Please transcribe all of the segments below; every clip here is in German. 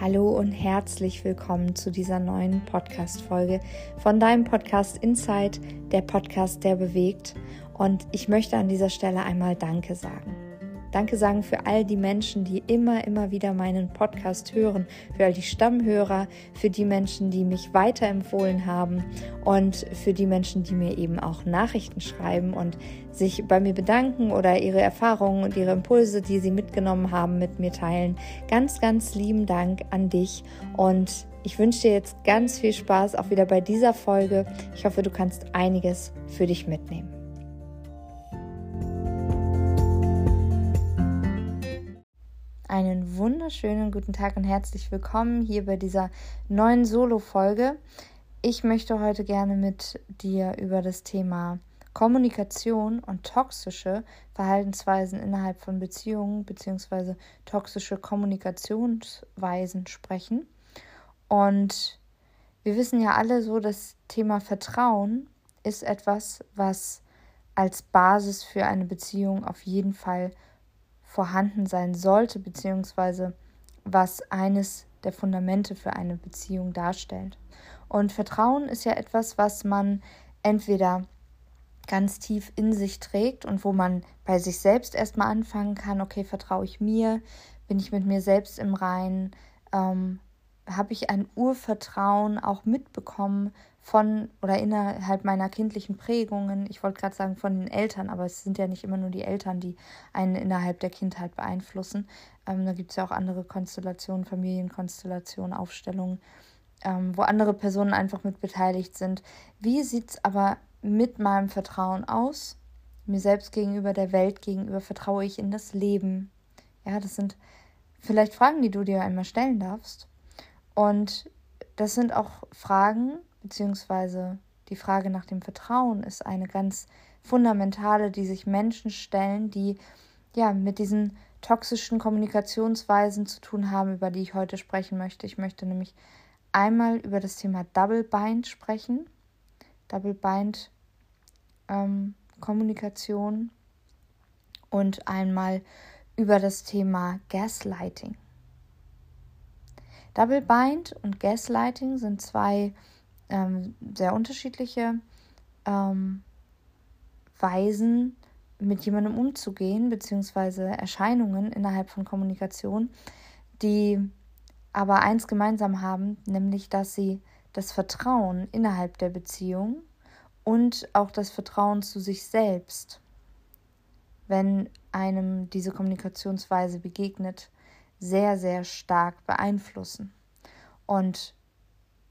Hallo und herzlich willkommen zu dieser neuen Podcast-Folge von deinem Podcast Insight, der Podcast, der bewegt. Und ich möchte an dieser Stelle einmal Danke sagen. Danke sagen für all die Menschen, die immer, immer wieder meinen Podcast hören, für all die Stammhörer, für die Menschen, die mich weiterempfohlen haben und für die Menschen, die mir eben auch Nachrichten schreiben und sich bei mir bedanken oder ihre Erfahrungen und ihre Impulse, die sie mitgenommen haben, mit mir teilen. Ganz, ganz lieben Dank an dich und ich wünsche dir jetzt ganz viel Spaß auch wieder bei dieser Folge. Ich hoffe, du kannst einiges für dich mitnehmen. Einen wunderschönen guten Tag und herzlich willkommen hier bei dieser neuen Solo-Folge. Ich möchte heute gerne mit dir über das Thema Kommunikation und toxische Verhaltensweisen innerhalb von Beziehungen bzw. toxische Kommunikationsweisen sprechen. Und wir wissen ja alle so, das Thema Vertrauen ist etwas, was als Basis für eine Beziehung auf jeden Fall vorhanden sein sollte, beziehungsweise was eines der Fundamente für eine Beziehung darstellt. Und Vertrauen ist ja etwas, was man entweder ganz tief in sich trägt und wo man bei sich selbst erstmal anfangen kann, okay, vertraue ich mir, bin ich mit mir selbst im Reinen, ähm, habe ich ein Urvertrauen auch mitbekommen von oder innerhalb meiner kindlichen Prägungen. Ich wollte gerade sagen von den Eltern, aber es sind ja nicht immer nur die Eltern, die einen innerhalb der Kindheit beeinflussen. Ähm, da gibt es ja auch andere Konstellationen, Familienkonstellationen, Aufstellungen, ähm, wo andere Personen einfach mit beteiligt sind. Wie sieht es aber mit meinem Vertrauen aus? Mir selbst gegenüber, der Welt gegenüber, vertraue ich in das Leben? Ja, das sind vielleicht Fragen, die du dir einmal stellen darfst. Und das sind auch Fragen, beziehungsweise die Frage nach dem Vertrauen ist eine ganz fundamentale, die sich Menschen stellen, die ja mit diesen toxischen Kommunikationsweisen zu tun haben, über die ich heute sprechen möchte. Ich möchte nämlich einmal über das Thema Double Bind sprechen. Double Bind ähm, Kommunikation und einmal über das Thema Gaslighting. Double Bind und Gaslighting sind zwei ähm, sehr unterschiedliche ähm, Weisen, mit jemandem umzugehen, beziehungsweise Erscheinungen innerhalb von Kommunikation, die aber eins gemeinsam haben, nämlich dass sie das Vertrauen innerhalb der Beziehung und auch das Vertrauen zu sich selbst, wenn einem diese Kommunikationsweise begegnet, sehr, sehr stark beeinflussen und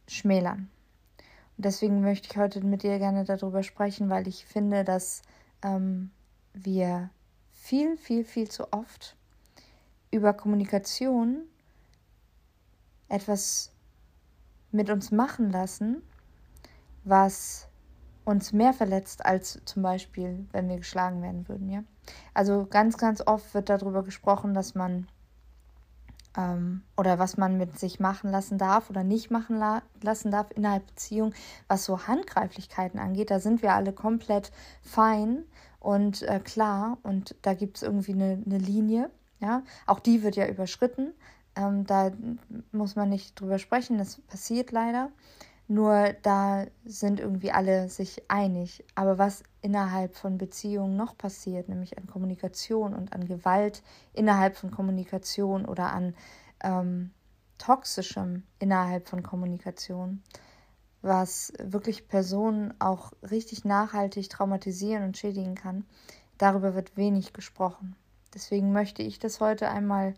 schmälern. Und deswegen möchte ich heute mit dir gerne darüber sprechen, weil ich finde, dass ähm, wir viel, viel, viel zu oft über Kommunikation etwas mit uns machen lassen, was uns mehr verletzt als zum Beispiel, wenn wir geschlagen werden würden, ja. Also ganz, ganz oft wird darüber gesprochen, dass man ähm, oder was man mit sich machen lassen darf oder nicht machen la lassen darf innerhalb Beziehung, was so Handgreiflichkeiten angeht, da sind wir alle komplett fein und äh, klar und da gibt es irgendwie eine, eine Linie. Ja, auch die wird ja überschritten. Ähm, da muss man nicht drüber sprechen, das passiert leider. Nur da sind irgendwie alle sich einig. Aber was innerhalb von Beziehungen noch passiert, nämlich an Kommunikation und an Gewalt innerhalb von Kommunikation oder an ähm, Toxischem innerhalb von Kommunikation, was wirklich Personen auch richtig nachhaltig traumatisieren und schädigen kann, darüber wird wenig gesprochen. Deswegen möchte ich das heute einmal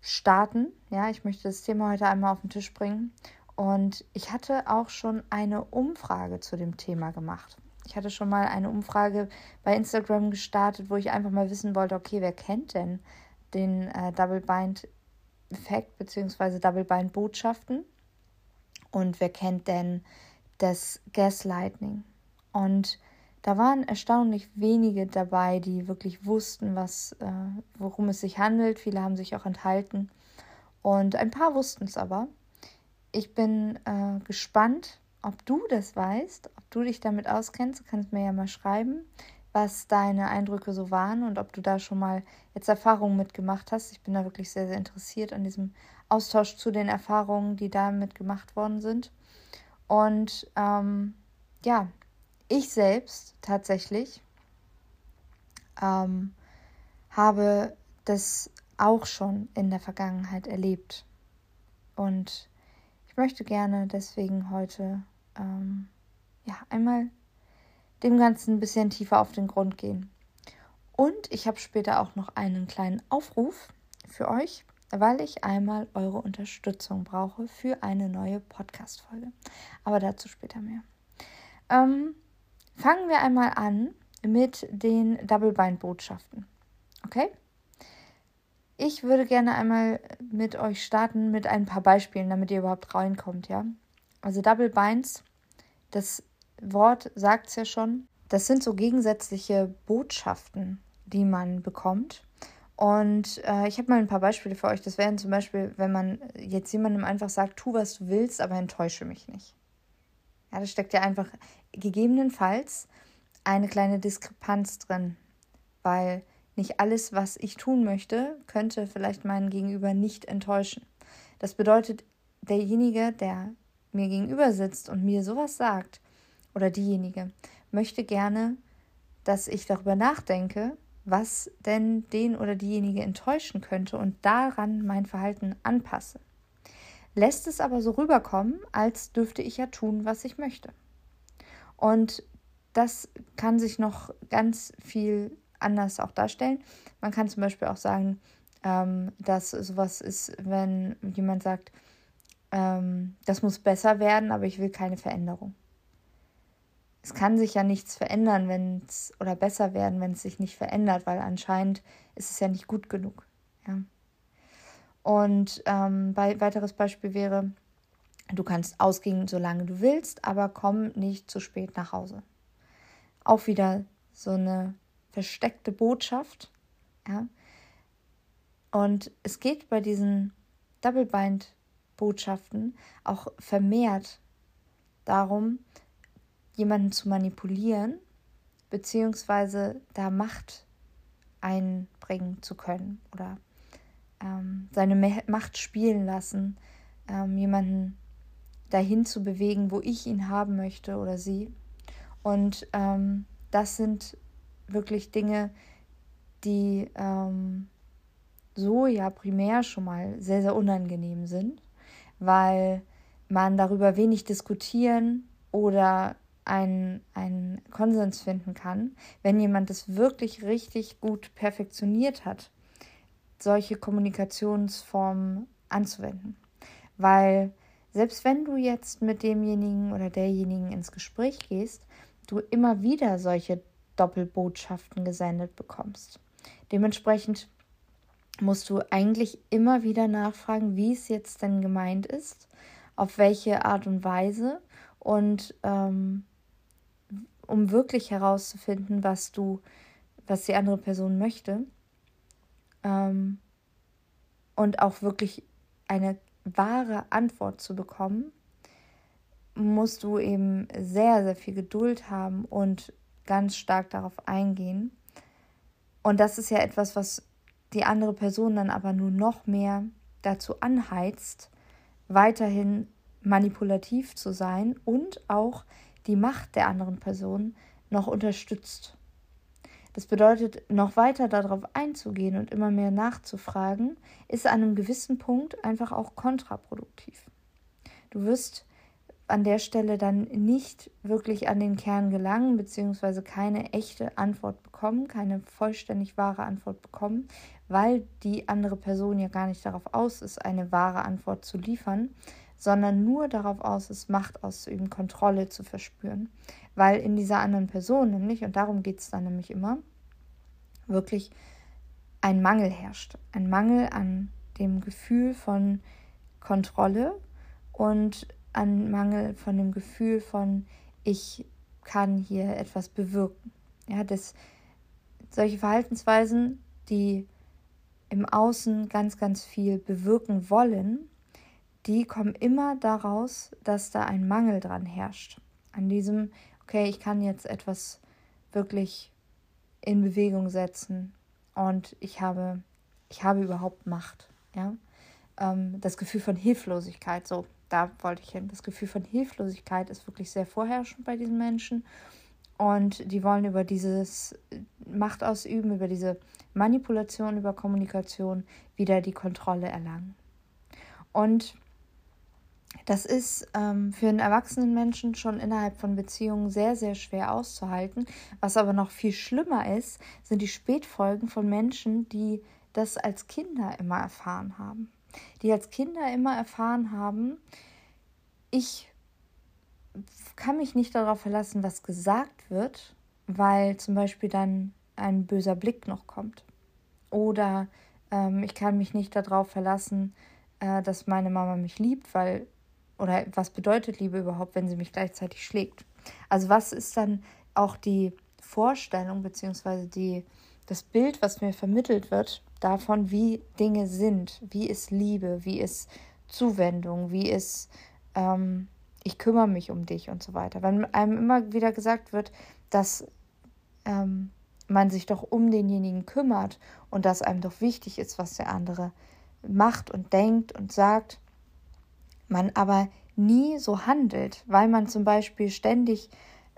starten. Ja, ich möchte das Thema heute einmal auf den Tisch bringen und ich hatte auch schon eine Umfrage zu dem Thema gemacht. Ich hatte schon mal eine Umfrage bei Instagram gestartet, wo ich einfach mal wissen wollte, okay, wer kennt denn den äh, Double Bind Effekt bzw. Double Bind Botschaften und wer kennt denn das Gaslighting? Und da waren erstaunlich wenige dabei, die wirklich wussten, was, äh, worum es sich handelt. Viele haben sich auch enthalten. Und ein paar wussten es aber. Ich bin äh, gespannt, ob du das weißt, ob du dich damit auskennst. Du kannst mir ja mal schreiben, was deine Eindrücke so waren und ob du da schon mal jetzt Erfahrungen mitgemacht hast. Ich bin da wirklich sehr, sehr interessiert an diesem Austausch zu den Erfahrungen, die damit gemacht worden sind. Und ähm, ja, ich selbst tatsächlich ähm, habe das auch schon in der Vergangenheit erlebt. Und möchte gerne deswegen heute ähm, ja einmal dem Ganzen ein bisschen tiefer auf den Grund gehen. Und ich habe später auch noch einen kleinen Aufruf für euch, weil ich einmal eure Unterstützung brauche für eine neue Podcast-Folge. Aber dazu später mehr. Ähm, fangen wir einmal an mit den Double-Bind-Botschaften. Okay? Ich würde gerne einmal mit euch starten mit ein paar Beispielen, damit ihr überhaupt reinkommt, ja? Also Double Binds, das Wort sagt es ja schon. Das sind so gegensätzliche Botschaften, die man bekommt. Und äh, ich habe mal ein paar Beispiele für euch. Das wären zum Beispiel, wenn man jetzt jemandem einfach sagt, tu, was du willst, aber enttäusche mich nicht. Ja, da steckt ja einfach gegebenenfalls eine kleine Diskrepanz drin, weil nicht alles, was ich tun möchte, könnte vielleicht meinen Gegenüber nicht enttäuschen. Das bedeutet, derjenige, der mir gegenüber sitzt und mir sowas sagt, oder diejenige, möchte gerne, dass ich darüber nachdenke, was denn den oder diejenige enttäuschen könnte und daran mein Verhalten anpasse. Lässt es aber so rüberkommen, als dürfte ich ja tun, was ich möchte. Und das kann sich noch ganz viel anders auch darstellen. Man kann zum Beispiel auch sagen, ähm, dass sowas ist, wenn jemand sagt, ähm, das muss besser werden, aber ich will keine Veränderung. Es kann sich ja nichts verändern, wenn es oder besser werden, wenn es sich nicht verändert, weil anscheinend ist es ja nicht gut genug. Ja. Und ähm, bei, weiteres Beispiel wäre, du kannst ausgehen, solange du willst, aber komm nicht zu spät nach Hause. Auch wieder so eine versteckte Botschaft. Ja. Und es geht bei diesen Double-Bind-Botschaften auch vermehrt darum, jemanden zu manipulieren, beziehungsweise da Macht einbringen zu können oder ähm, seine Macht spielen lassen, ähm, jemanden dahin zu bewegen, wo ich ihn haben möchte oder sie. Und ähm, das sind wirklich Dinge, die ähm, so ja primär schon mal sehr, sehr unangenehm sind, weil man darüber wenig diskutieren oder einen, einen Konsens finden kann, wenn jemand das wirklich richtig gut perfektioniert hat, solche Kommunikationsformen anzuwenden. Weil selbst wenn du jetzt mit demjenigen oder derjenigen ins Gespräch gehst, du immer wieder solche Doppelbotschaften gesendet bekommst. Dementsprechend musst du eigentlich immer wieder nachfragen, wie es jetzt denn gemeint ist, auf welche Art und Weise und ähm, um wirklich herauszufinden, was du, was die andere Person möchte ähm, und auch wirklich eine wahre Antwort zu bekommen, musst du eben sehr, sehr viel Geduld haben und ganz stark darauf eingehen. Und das ist ja etwas, was die andere Person dann aber nur noch mehr dazu anheizt, weiterhin manipulativ zu sein und auch die Macht der anderen Person noch unterstützt. Das bedeutet, noch weiter darauf einzugehen und immer mehr nachzufragen, ist an einem gewissen Punkt einfach auch kontraproduktiv. Du wirst an der Stelle dann nicht wirklich an den Kern gelangen, beziehungsweise keine echte Antwort bekommen, keine vollständig wahre Antwort bekommen, weil die andere Person ja gar nicht darauf aus ist, eine wahre Antwort zu liefern, sondern nur darauf aus ist, Macht auszuüben, Kontrolle zu verspüren. Weil in dieser anderen Person nämlich, und darum geht es dann nämlich immer, wirklich ein Mangel herrscht. Ein Mangel an dem Gefühl von Kontrolle und ein Mangel von dem Gefühl von, ich kann hier etwas bewirken. Ja, das, solche Verhaltensweisen, die im Außen ganz, ganz viel bewirken wollen, die kommen immer daraus, dass da ein Mangel dran herrscht. An diesem, okay, ich kann jetzt etwas wirklich in Bewegung setzen und ich habe, ich habe überhaupt Macht. Ja? Ähm, das Gefühl von Hilflosigkeit, so, da wollte ich hin. Das Gefühl von Hilflosigkeit ist wirklich sehr vorherrschend bei diesen Menschen. Und die wollen über dieses Macht ausüben, über diese Manipulation, über Kommunikation wieder die Kontrolle erlangen. Und das ist ähm, für einen erwachsenen Menschen schon innerhalb von Beziehungen sehr, sehr schwer auszuhalten. Was aber noch viel schlimmer ist, sind die Spätfolgen von Menschen, die das als Kinder immer erfahren haben. Die als Kinder immer erfahren haben, ich kann mich nicht darauf verlassen, was gesagt wird, weil zum Beispiel dann ein böser Blick noch kommt. Oder ähm, ich kann mich nicht darauf verlassen, äh, dass meine Mama mich liebt, weil, oder was bedeutet Liebe überhaupt, wenn sie mich gleichzeitig schlägt? Also was ist dann auch die Vorstellung die, das Bild, was mir vermittelt wird, davon, wie Dinge sind, wie ist Liebe, wie ist Zuwendung, wie ist ähm, ich kümmere mich um dich und so weiter. Wenn einem immer wieder gesagt wird, dass ähm, man sich doch um denjenigen kümmert und dass einem doch wichtig ist, was der andere macht und denkt und sagt, man aber nie so handelt, weil man zum Beispiel ständig,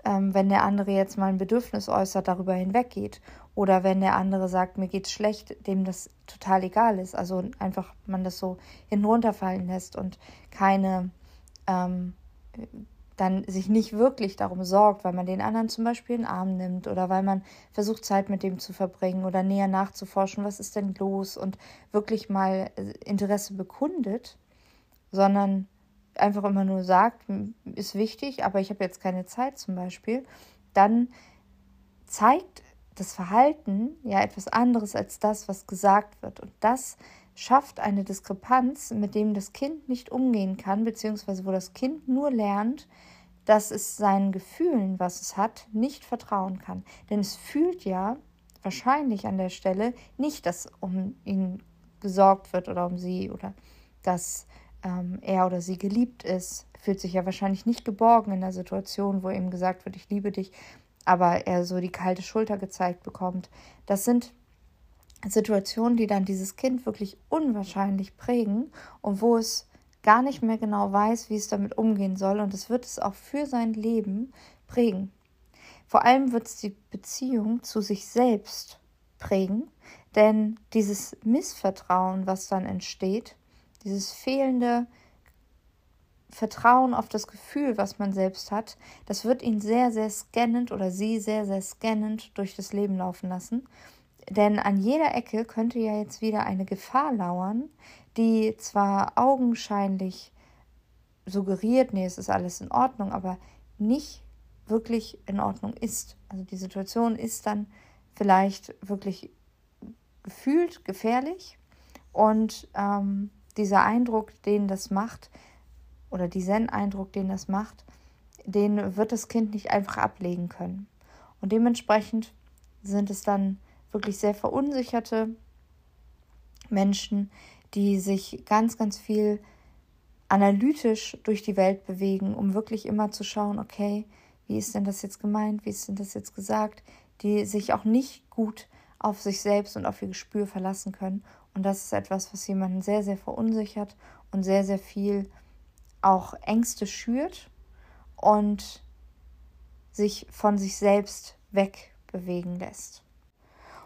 ähm, wenn der andere jetzt mal ein Bedürfnis äußert, darüber hinweggeht. Oder wenn der andere sagt, mir geht's schlecht, dem das total egal ist, also einfach man das so hinunterfallen lässt und keine ähm, dann sich nicht wirklich darum sorgt, weil man den anderen zum Beispiel in den Arm nimmt oder weil man versucht, Zeit mit dem zu verbringen oder näher nachzuforschen, was ist denn los und wirklich mal äh, Interesse bekundet, sondern einfach immer nur sagt, ist wichtig, aber ich habe jetzt keine Zeit zum Beispiel, dann zeigt das Verhalten ja etwas anderes als das, was gesagt wird. Und das schafft eine Diskrepanz, mit dem das Kind nicht umgehen kann, beziehungsweise wo das Kind nur lernt, dass es seinen Gefühlen, was es hat, nicht vertrauen kann. Denn es fühlt ja wahrscheinlich an der Stelle nicht, dass um ihn gesorgt wird oder um sie oder dass ähm, er oder sie geliebt ist. Fühlt sich ja wahrscheinlich nicht geborgen in der Situation, wo ihm gesagt wird, ich liebe dich, aber er so die kalte Schulter gezeigt bekommt. Das sind Situationen, die dann dieses Kind wirklich unwahrscheinlich prägen und wo es gar nicht mehr genau weiß, wie es damit umgehen soll und es wird es auch für sein Leben prägen. Vor allem wird es die Beziehung zu sich selbst prägen, denn dieses Missvertrauen, was dann entsteht, dieses fehlende Vertrauen auf das Gefühl, was man selbst hat, das wird ihn sehr, sehr scannend oder sie sehr, sehr scannend durch das Leben laufen lassen. Denn an jeder Ecke könnte ja jetzt wieder eine Gefahr lauern, die zwar augenscheinlich suggeriert, nee, es ist alles in Ordnung, aber nicht wirklich in Ordnung ist. Also die Situation ist dann vielleicht wirklich gefühlt gefährlich und ähm, dieser Eindruck, den das macht, oder diesen Eindruck, den das macht, den wird das Kind nicht einfach ablegen können. Und dementsprechend sind es dann wirklich sehr verunsicherte Menschen, die sich ganz, ganz viel analytisch durch die Welt bewegen, um wirklich immer zu schauen, okay, wie ist denn das jetzt gemeint, wie ist denn das jetzt gesagt, die sich auch nicht gut auf sich selbst und auf ihr Gespür verlassen können. Und das ist etwas, was jemanden sehr, sehr verunsichert und sehr, sehr viel auch Ängste schürt und sich von sich selbst wegbewegen lässt.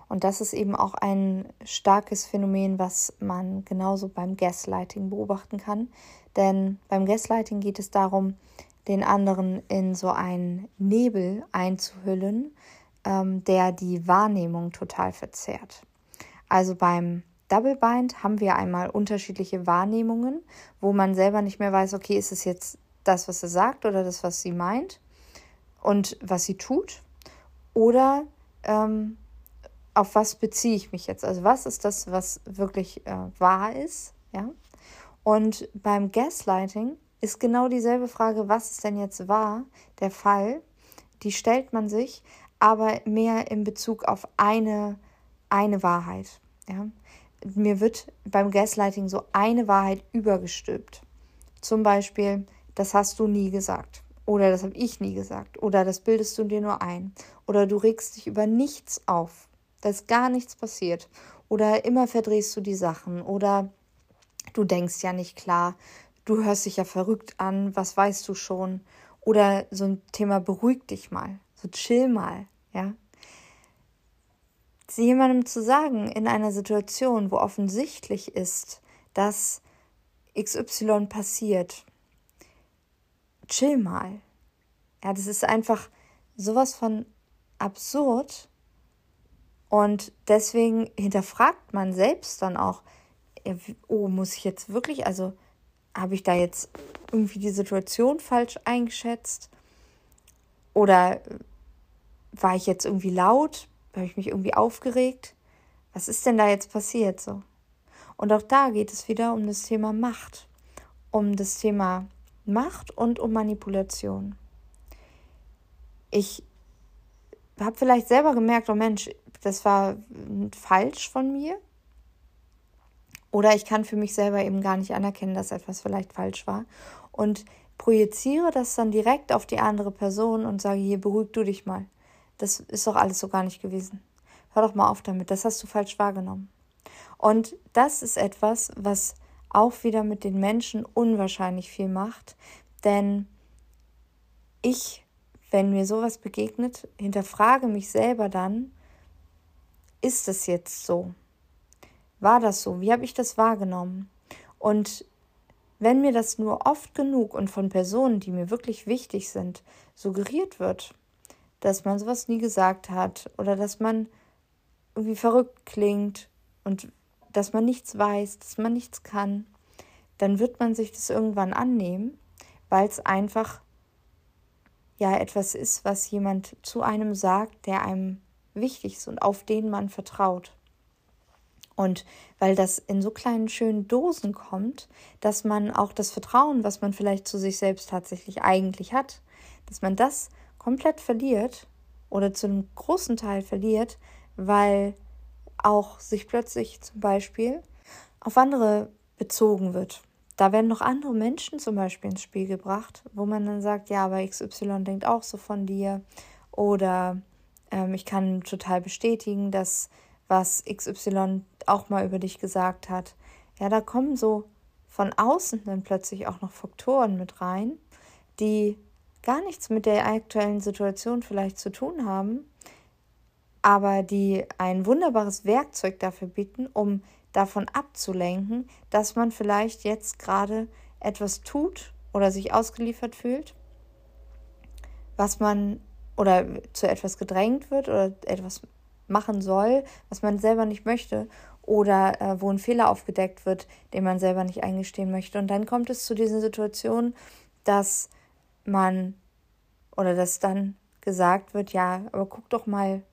Und das ist eben auch ein starkes Phänomen, was man genauso beim Gaslighting beobachten kann. Denn beim Gaslighting geht es darum, den anderen in so einen Nebel einzuhüllen, ähm, der die Wahrnehmung total verzerrt. Also beim Double Bind haben wir einmal unterschiedliche Wahrnehmungen, wo man selber nicht mehr weiß, okay, ist es jetzt das, was er sagt oder das, was sie meint und was sie tut? Oder ähm, auf was beziehe ich mich jetzt? Also was ist das, was wirklich äh, wahr ist? Ja. Und beim Gaslighting ist genau dieselbe Frage, was ist denn jetzt wahr, der Fall. Die stellt man sich, aber mehr in Bezug auf eine, eine Wahrheit. Ja. Mir wird beim Gaslighting so eine Wahrheit übergestülpt. Zum Beispiel, das hast du nie gesagt. Oder das habe ich nie gesagt. Oder das bildest du dir nur ein. Oder du regst dich über nichts auf. Da ist gar nichts passiert. Oder immer verdrehst du die Sachen. Oder du denkst ja nicht klar. Du hörst dich ja verrückt an. Was weißt du schon? Oder so ein Thema beruhig dich mal. So chill mal. Ja. Jemandem zu sagen in einer Situation, wo offensichtlich ist, dass XY passiert, chill mal. Ja, das ist einfach sowas von absurd. Und deswegen hinterfragt man selbst dann auch, oh, muss ich jetzt wirklich, also habe ich da jetzt irgendwie die Situation falsch eingeschätzt? Oder war ich jetzt irgendwie laut? Habe ich mich irgendwie aufgeregt? Was ist denn da jetzt passiert so? Und auch da geht es wieder um das Thema Macht, um das Thema Macht und um Manipulation. Ich habe vielleicht selber gemerkt, oh Mensch, das war falsch von mir. Oder ich kann für mich selber eben gar nicht anerkennen, dass etwas vielleicht falsch war. Und projiziere das dann direkt auf die andere Person und sage, hier beruhig du dich mal. Das ist doch alles so gar nicht gewesen. Hör doch mal auf damit, das hast du falsch wahrgenommen. Und das ist etwas, was auch wieder mit den Menschen unwahrscheinlich viel macht. Denn ich, wenn mir sowas begegnet, hinterfrage mich selber dann, ist es jetzt so? War das so? Wie habe ich das wahrgenommen? Und wenn mir das nur oft genug und von Personen, die mir wirklich wichtig sind, suggeriert wird, dass man sowas nie gesagt hat oder dass man irgendwie verrückt klingt und dass man nichts weiß, dass man nichts kann, dann wird man sich das irgendwann annehmen, weil es einfach ja etwas ist, was jemand zu einem sagt, der einem wichtig ist und auf den man vertraut. Und weil das in so kleinen schönen Dosen kommt, dass man auch das Vertrauen, was man vielleicht zu sich selbst tatsächlich eigentlich hat, dass man das komplett verliert oder zu einem großen Teil verliert, weil auch sich plötzlich zum Beispiel auf andere bezogen wird. Da werden noch andere Menschen zum Beispiel ins Spiel gebracht, wo man dann sagt, ja, aber XY denkt auch so von dir. Oder ähm, ich kann total bestätigen, dass was XY auch mal über dich gesagt hat. Ja, da kommen so von außen dann plötzlich auch noch Faktoren mit rein, die gar nichts mit der aktuellen Situation vielleicht zu tun haben, aber die ein wunderbares Werkzeug dafür bieten, um davon abzulenken, dass man vielleicht jetzt gerade etwas tut oder sich ausgeliefert fühlt, was man oder zu etwas gedrängt wird oder etwas machen soll, was man selber nicht möchte oder äh, wo ein Fehler aufgedeckt wird, den man selber nicht eingestehen möchte. Und dann kommt es zu dieser Situation, dass man oder dass dann gesagt wird, ja, aber guck doch mal,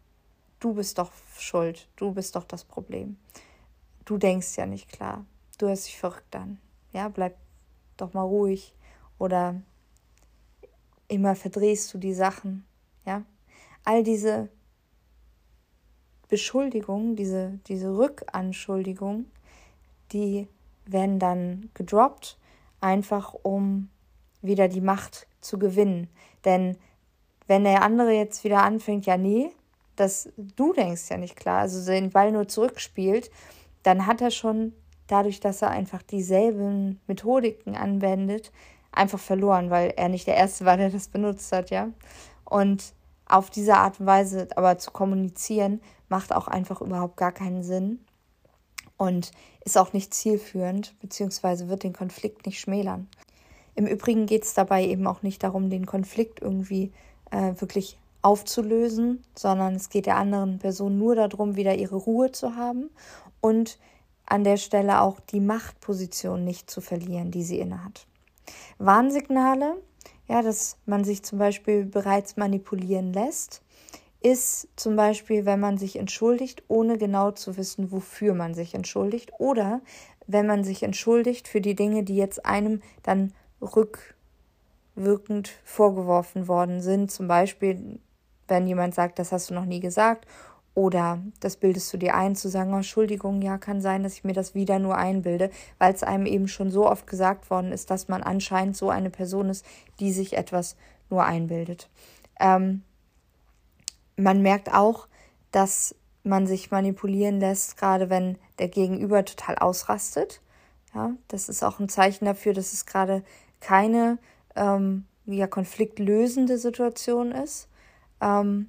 du bist doch schuld, du bist doch das Problem. Du denkst ja nicht klar, du hörst dich verrückt an. Ja, bleib doch mal ruhig oder immer verdrehst du die Sachen. Ja, all diese Beschuldigungen, diese, diese Rückanschuldigungen, die werden dann gedroppt, einfach um wieder die Macht zu gewinnen. Denn wenn der andere jetzt wieder anfängt, ja, nee, das, du denkst ja nicht klar, also den Ball nur zurückspielt, dann hat er schon dadurch, dass er einfach dieselben Methodiken anwendet, einfach verloren, weil er nicht der Erste war, der das benutzt hat, ja. Und auf diese Art und Weise aber zu kommunizieren, macht auch einfach überhaupt gar keinen Sinn und ist auch nicht zielführend, beziehungsweise wird den Konflikt nicht schmälern. Im Übrigen geht es dabei eben auch nicht darum, den Konflikt irgendwie äh, wirklich aufzulösen, sondern es geht der anderen Person nur darum, wieder ihre Ruhe zu haben und an der Stelle auch die Machtposition nicht zu verlieren, die sie innehat. Warnsignale, ja, dass man sich zum Beispiel bereits manipulieren lässt, ist zum Beispiel, wenn man sich entschuldigt, ohne genau zu wissen, wofür man sich entschuldigt, oder wenn man sich entschuldigt für die Dinge, die jetzt einem dann rückwirkend vorgeworfen worden sind. Zum Beispiel, wenn jemand sagt, das hast du noch nie gesagt, oder das bildest du dir ein, zu sagen, oh, Entschuldigung, ja, kann sein, dass ich mir das wieder nur einbilde, weil es einem eben schon so oft gesagt worden ist, dass man anscheinend so eine Person ist, die sich etwas nur einbildet. Ähm, man merkt auch, dass man sich manipulieren lässt, gerade wenn der Gegenüber total ausrastet. Ja, das ist auch ein Zeichen dafür, dass es gerade keine ähm, ja, konfliktlösende Situation ist. Ähm,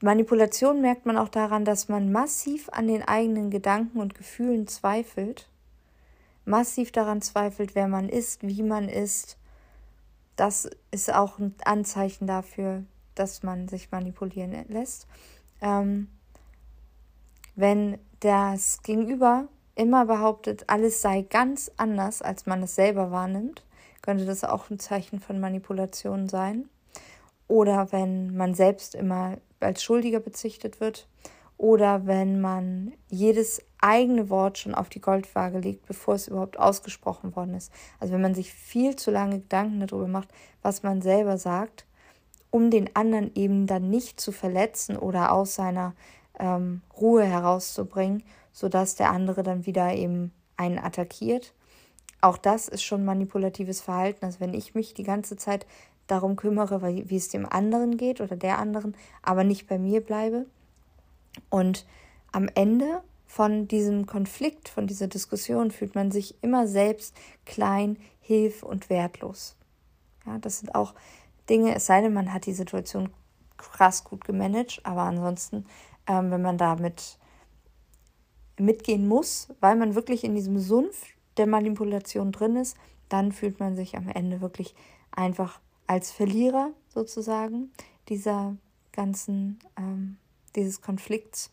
Manipulation merkt man auch daran, dass man massiv an den eigenen Gedanken und Gefühlen zweifelt, massiv daran zweifelt, wer man ist, wie man ist. Das ist auch ein Anzeichen dafür, dass man sich manipulieren lässt. Ähm, wenn das Gegenüber immer behauptet, alles sei ganz anders, als man es selber wahrnimmt, könnte das auch ein Zeichen von Manipulation sein. Oder wenn man selbst immer als Schuldiger bezichtet wird oder wenn man jedes eigene Wort schon auf die Goldwaage legt, bevor es überhaupt ausgesprochen worden ist. Also wenn man sich viel zu lange Gedanken darüber macht, was man selber sagt, um den anderen eben dann nicht zu verletzen oder aus seiner ähm, Ruhe herauszubringen, sodass der andere dann wieder eben einen attackiert. Auch das ist schon manipulatives Verhalten. Also wenn ich mich die ganze Zeit darum kümmere, wie es dem anderen geht oder der anderen, aber nicht bei mir bleibe. Und am Ende von diesem Konflikt, von dieser Diskussion fühlt man sich immer selbst klein, hilf und wertlos. Ja, das sind auch Dinge, es sei denn, man hat die Situation krass gut gemanagt, aber ansonsten, ähm, wenn man damit mitgehen muss, weil man wirklich in diesem Sumpf der Manipulation drin ist, dann fühlt man sich am Ende wirklich einfach als Verlierer sozusagen dieser ganzen, ähm, dieses Konflikts.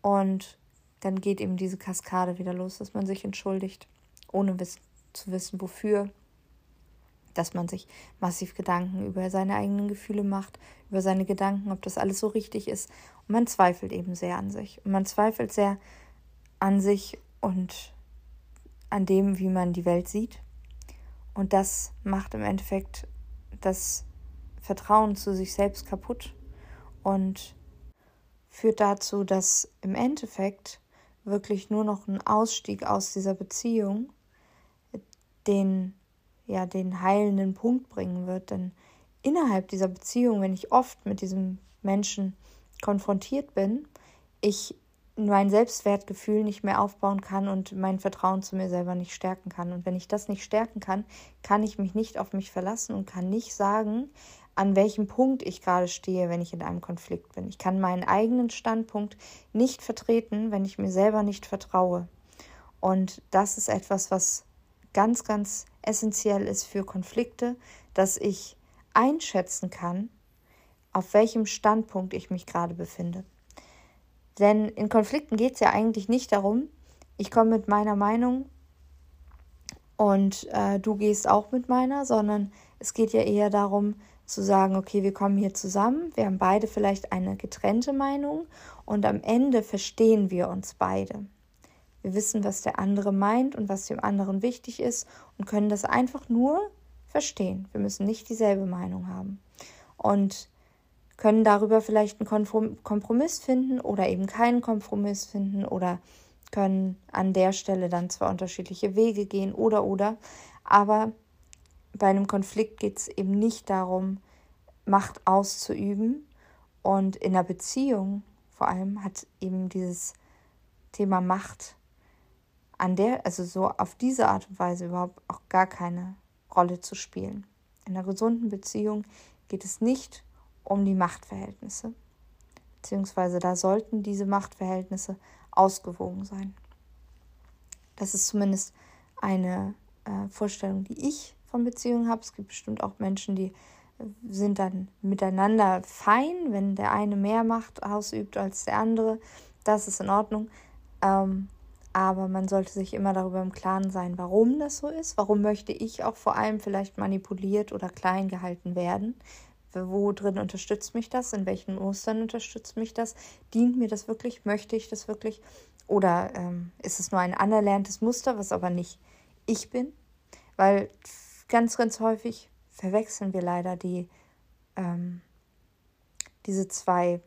Und dann geht eben diese Kaskade wieder los, dass man sich entschuldigt, ohne wiss zu wissen, wofür. Dass man sich massiv Gedanken über seine eigenen Gefühle macht, über seine Gedanken, ob das alles so richtig ist. Und man zweifelt eben sehr an sich. Und man zweifelt sehr an sich und an dem, wie man die Welt sieht. Und das macht im Endeffekt das Vertrauen zu sich selbst kaputt und führt dazu, dass im Endeffekt wirklich nur noch ein Ausstieg aus dieser Beziehung den ja den heilenden Punkt bringen wird, denn innerhalb dieser Beziehung, wenn ich oft mit diesem Menschen konfrontiert bin, ich mein Selbstwertgefühl nicht mehr aufbauen kann und mein Vertrauen zu mir selber nicht stärken kann. Und wenn ich das nicht stärken kann, kann ich mich nicht auf mich verlassen und kann nicht sagen, an welchem Punkt ich gerade stehe, wenn ich in einem Konflikt bin. Ich kann meinen eigenen Standpunkt nicht vertreten, wenn ich mir selber nicht vertraue. Und das ist etwas, was ganz, ganz essentiell ist für Konflikte, dass ich einschätzen kann, auf welchem Standpunkt ich mich gerade befinde. Denn in Konflikten geht es ja eigentlich nicht darum, ich komme mit meiner Meinung und äh, du gehst auch mit meiner, sondern es geht ja eher darum zu sagen, okay, wir kommen hier zusammen, wir haben beide vielleicht eine getrennte Meinung und am Ende verstehen wir uns beide. Wir wissen, was der andere meint und was dem anderen wichtig ist und können das einfach nur verstehen. Wir müssen nicht dieselbe Meinung haben. Und können darüber vielleicht einen Kompromiss finden oder eben keinen Kompromiss finden oder können an der Stelle dann zwar unterschiedliche Wege gehen oder oder, aber bei einem Konflikt geht es eben nicht darum, Macht auszuüben und in einer Beziehung vor allem hat eben dieses Thema Macht an der, also so auf diese Art und Weise überhaupt auch gar keine Rolle zu spielen. In einer gesunden Beziehung geht es nicht um die Machtverhältnisse. Beziehungsweise da sollten diese Machtverhältnisse ausgewogen sein. Das ist zumindest eine äh, Vorstellung, die ich von Beziehungen habe. Es gibt bestimmt auch Menschen, die äh, sind dann miteinander fein, wenn der eine mehr Macht ausübt als der andere. Das ist in Ordnung. Ähm, aber man sollte sich immer darüber im Klaren sein, warum das so ist. Warum möchte ich auch vor allem vielleicht manipuliert oder klein gehalten werden? Wo drin unterstützt mich das? In welchen Mustern unterstützt mich das? Dient mir das wirklich? Möchte ich das wirklich? Oder ähm, ist es nur ein anerlerntes Muster, was aber nicht ich bin? Weil ganz, ganz häufig verwechseln wir leider die, ähm, diese zwei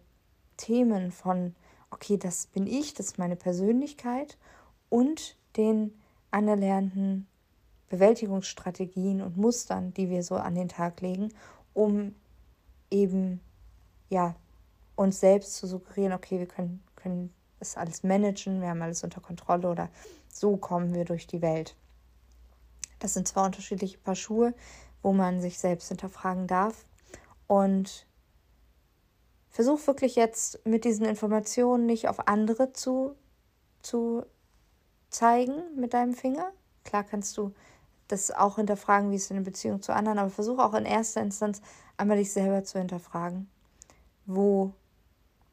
Themen von, okay, das bin ich, das ist meine Persönlichkeit und den anerlernten Bewältigungsstrategien und Mustern, die wir so an den Tag legen, um eben ja uns selbst zu suggerieren, okay, wir können, können das alles managen, wir haben alles unter Kontrolle oder so kommen wir durch die Welt. Das sind zwei unterschiedliche Paar Schuhe, wo man sich selbst hinterfragen darf. Und versuch wirklich jetzt mit diesen Informationen nicht auf andere zu, zu zeigen mit deinem Finger. Klar kannst du das auch hinterfragen, wie es in der Beziehung zu anderen, aber versuch auch in erster Instanz einmal dich selber zu hinterfragen. Wo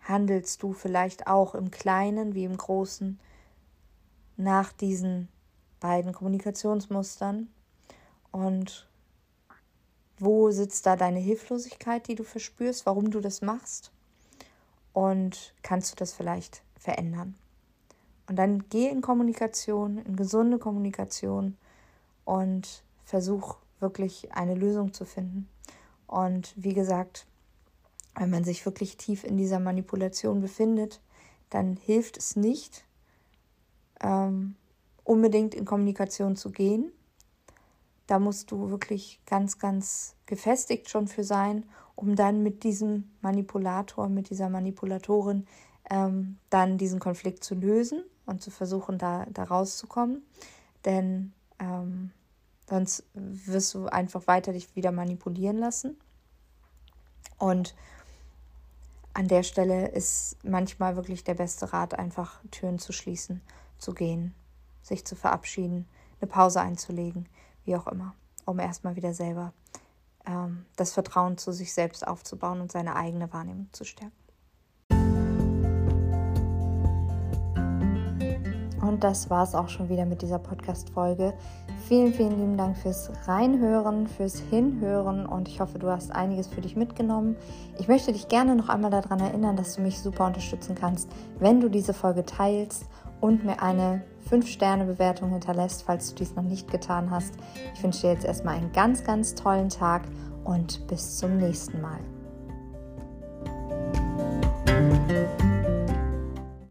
handelst du vielleicht auch im Kleinen wie im Großen nach diesen beiden Kommunikationsmustern? Und wo sitzt da deine Hilflosigkeit, die du verspürst, warum du das machst? Und kannst du das vielleicht verändern? Und dann geh in Kommunikation, in gesunde Kommunikation und versuch wirklich eine Lösung zu finden. Und wie gesagt, wenn man sich wirklich tief in dieser Manipulation befindet, dann hilft es nicht, ähm, unbedingt in Kommunikation zu gehen. Da musst du wirklich ganz, ganz gefestigt schon für sein, um dann mit diesem Manipulator, mit dieser Manipulatorin ähm, dann diesen Konflikt zu lösen und zu versuchen, da, da rauszukommen. Denn ähm, sonst wirst du einfach weiter dich wieder manipulieren lassen. Und an der Stelle ist manchmal wirklich der beste Rat, einfach Türen zu schließen, zu gehen, sich zu verabschieden, eine Pause einzulegen, wie auch immer, um erstmal wieder selber ähm, das Vertrauen zu sich selbst aufzubauen und seine eigene Wahrnehmung zu stärken. Und das war es auch schon wieder mit dieser Podcast-Folge. Vielen, vielen lieben Dank fürs Reinhören, fürs Hinhören und ich hoffe, du hast einiges für dich mitgenommen. Ich möchte dich gerne noch einmal daran erinnern, dass du mich super unterstützen kannst, wenn du diese Folge teilst und mir eine 5-Sterne-Bewertung hinterlässt, falls du dies noch nicht getan hast. Ich wünsche dir jetzt erstmal einen ganz, ganz tollen Tag und bis zum nächsten Mal.